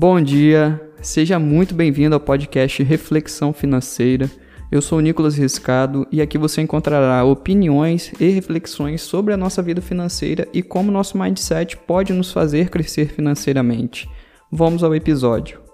Bom dia, seja muito bem-vindo ao podcast Reflexão Financeira. Eu sou o Nicolas Riscado e aqui você encontrará opiniões e reflexões sobre a nossa vida financeira e como nosso mindset pode nos fazer crescer financeiramente. Vamos ao episódio.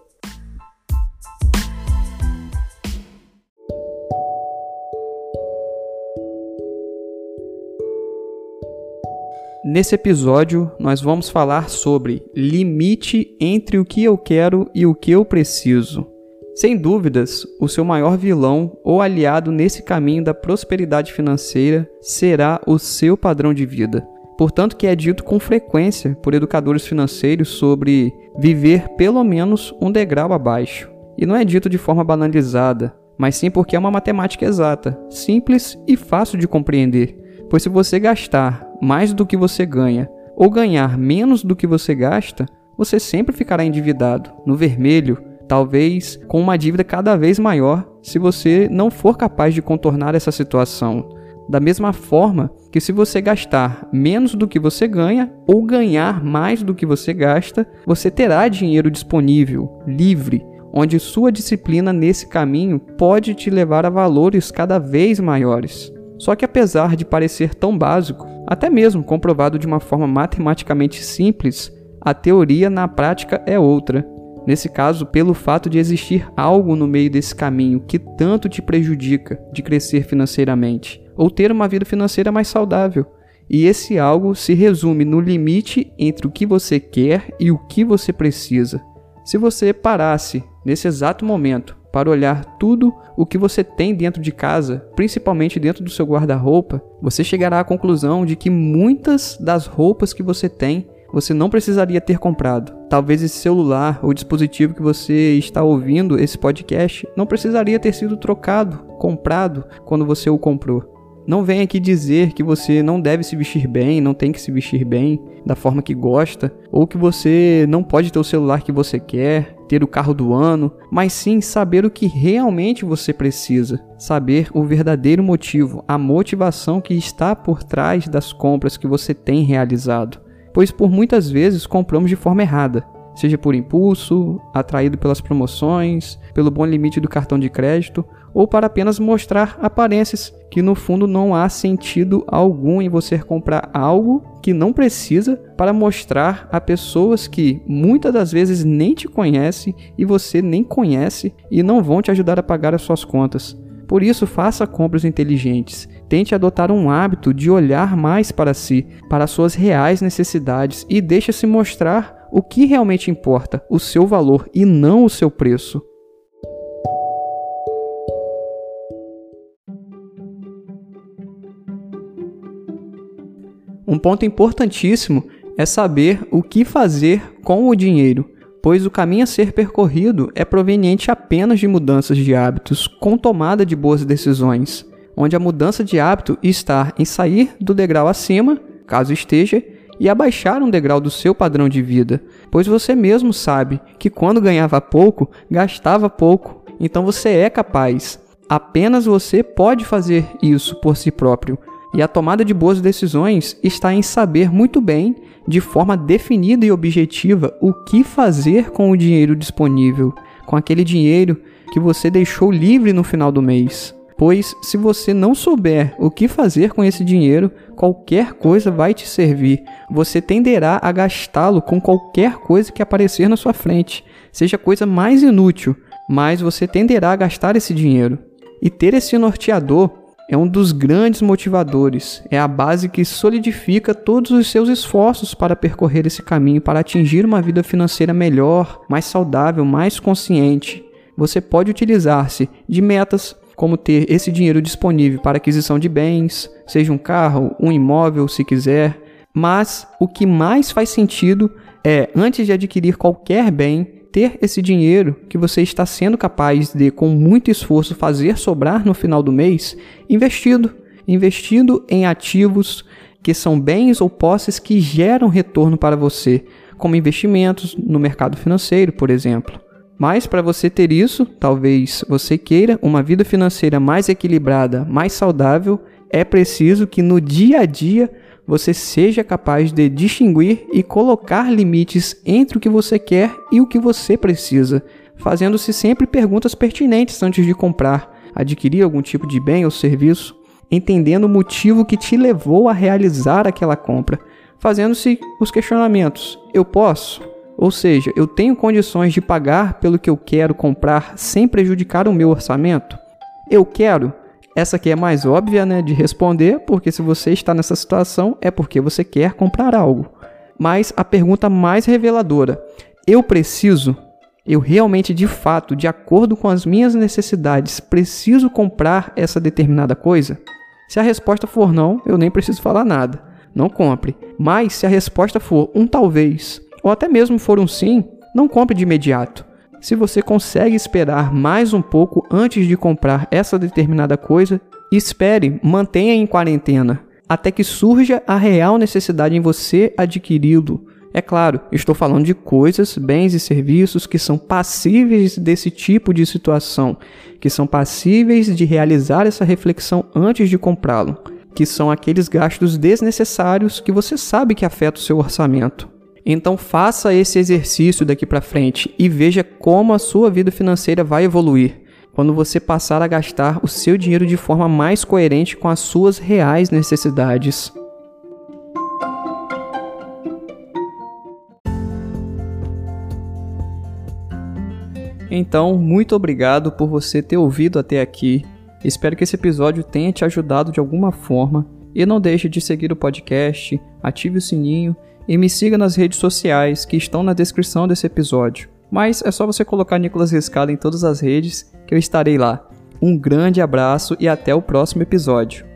Nesse episódio, nós vamos falar sobre limite entre o que eu quero e o que eu preciso. Sem dúvidas, o seu maior vilão ou aliado nesse caminho da prosperidade financeira será o seu padrão de vida. Portanto, que é dito com frequência por educadores financeiros sobre viver pelo menos um degrau abaixo. E não é dito de forma banalizada, mas sim porque é uma matemática exata, simples e fácil de compreender. Pois se você gastar mais do que você ganha ou ganhar menos do que você gasta, você sempre ficará endividado, no vermelho, talvez com uma dívida cada vez maior se você não for capaz de contornar essa situação. Da mesma forma que se você gastar menos do que você ganha ou ganhar mais do que você gasta, você terá dinheiro disponível, livre, onde sua disciplina nesse caminho pode te levar a valores cada vez maiores. Só que apesar de parecer tão básico, até mesmo comprovado de uma forma matematicamente simples, a teoria na prática é outra. Nesse caso, pelo fato de existir algo no meio desse caminho que tanto te prejudica de crescer financeiramente ou ter uma vida financeira mais saudável. E esse algo se resume no limite entre o que você quer e o que você precisa. Se você parasse nesse exato momento para olhar tudo o que você tem dentro de casa, principalmente dentro do seu guarda-roupa, você chegará à conclusão de que muitas das roupas que você tem você não precisaria ter comprado. Talvez esse celular ou dispositivo que você está ouvindo esse podcast não precisaria ter sido trocado, comprado quando você o comprou. Não venha aqui dizer que você não deve se vestir bem, não tem que se vestir bem da forma que gosta, ou que você não pode ter o celular que você quer, ter o carro do ano, mas sim saber o que realmente você precisa, saber o verdadeiro motivo, a motivação que está por trás das compras que você tem realizado. Pois por muitas vezes compramos de forma errada, seja por impulso, atraído pelas promoções, pelo bom limite do cartão de crédito ou para apenas mostrar aparências que no fundo não há sentido algum em você comprar algo que não precisa para mostrar a pessoas que muitas das vezes nem te conhecem e você nem conhece e não vão te ajudar a pagar as suas contas. Por isso, faça compras inteligentes. Tente adotar um hábito de olhar mais para si, para suas reais necessidades e deixe-se mostrar o que realmente importa, o seu valor e não o seu preço. Ponto importantíssimo é saber o que fazer com o dinheiro, pois o caminho a ser percorrido é proveniente apenas de mudanças de hábitos com tomada de boas decisões, onde a mudança de hábito está em sair do degrau acima, caso esteja, e abaixar um degrau do seu padrão de vida, pois você mesmo sabe que quando ganhava pouco, gastava pouco, então você é capaz. Apenas você pode fazer isso por si próprio. E a tomada de boas decisões está em saber muito bem, de forma definida e objetiva, o que fazer com o dinheiro disponível, com aquele dinheiro que você deixou livre no final do mês. Pois, se você não souber o que fazer com esse dinheiro, qualquer coisa vai te servir. Você tenderá a gastá-lo com qualquer coisa que aparecer na sua frente, seja coisa mais inútil, mas você tenderá a gastar esse dinheiro. E ter esse norteador é um dos grandes motivadores, é a base que solidifica todos os seus esforços para percorrer esse caminho para atingir uma vida financeira melhor, mais saudável, mais consciente. Você pode utilizar-se de metas como ter esse dinheiro disponível para aquisição de bens, seja um carro, um imóvel, se quiser, mas o que mais faz sentido é, antes de adquirir qualquer bem, ter esse dinheiro que você está sendo capaz de, com muito esforço, fazer sobrar no final do mês, investido. Investindo em ativos que são bens ou posses que geram retorno para você, como investimentos no mercado financeiro, por exemplo. Mas para você ter isso, talvez você queira uma vida financeira mais equilibrada, mais saudável, é preciso que no dia a dia você seja capaz de distinguir e colocar limites entre o que você quer e o que você precisa, fazendo-se sempre perguntas pertinentes antes de comprar, adquirir algum tipo de bem ou serviço, entendendo o motivo que te levou a realizar aquela compra, fazendo-se os questionamentos: eu posso? Ou seja, eu tenho condições de pagar pelo que eu quero comprar sem prejudicar o meu orçamento? Eu quero? Essa aqui é mais óbvia né, de responder, porque se você está nessa situação é porque você quer comprar algo. Mas a pergunta mais reveladora: eu preciso? Eu realmente, de fato, de acordo com as minhas necessidades, preciso comprar essa determinada coisa? Se a resposta for não, eu nem preciso falar nada. Não compre. Mas se a resposta for um talvez, ou até mesmo for um sim, não compre de imediato. Se você consegue esperar mais um pouco antes de comprar essa determinada coisa, espere, mantenha em quarentena, até que surja a real necessidade em você adquiri-lo. É claro, estou falando de coisas, bens e serviços que são passíveis desse tipo de situação, que são passíveis de realizar essa reflexão antes de comprá-lo, que são aqueles gastos desnecessários que você sabe que afetam o seu orçamento. Então faça esse exercício daqui para frente e veja como a sua vida financeira vai evoluir quando você passar a gastar o seu dinheiro de forma mais coerente com as suas reais necessidades. Então, muito obrigado por você ter ouvido até aqui. Espero que esse episódio tenha te ajudado de alguma forma. E não deixe de seguir o podcast, ative o sininho e me siga nas redes sociais que estão na descrição desse episódio. Mas é só você colocar Nicolas Riscado em todas as redes que eu estarei lá. Um grande abraço e até o próximo episódio.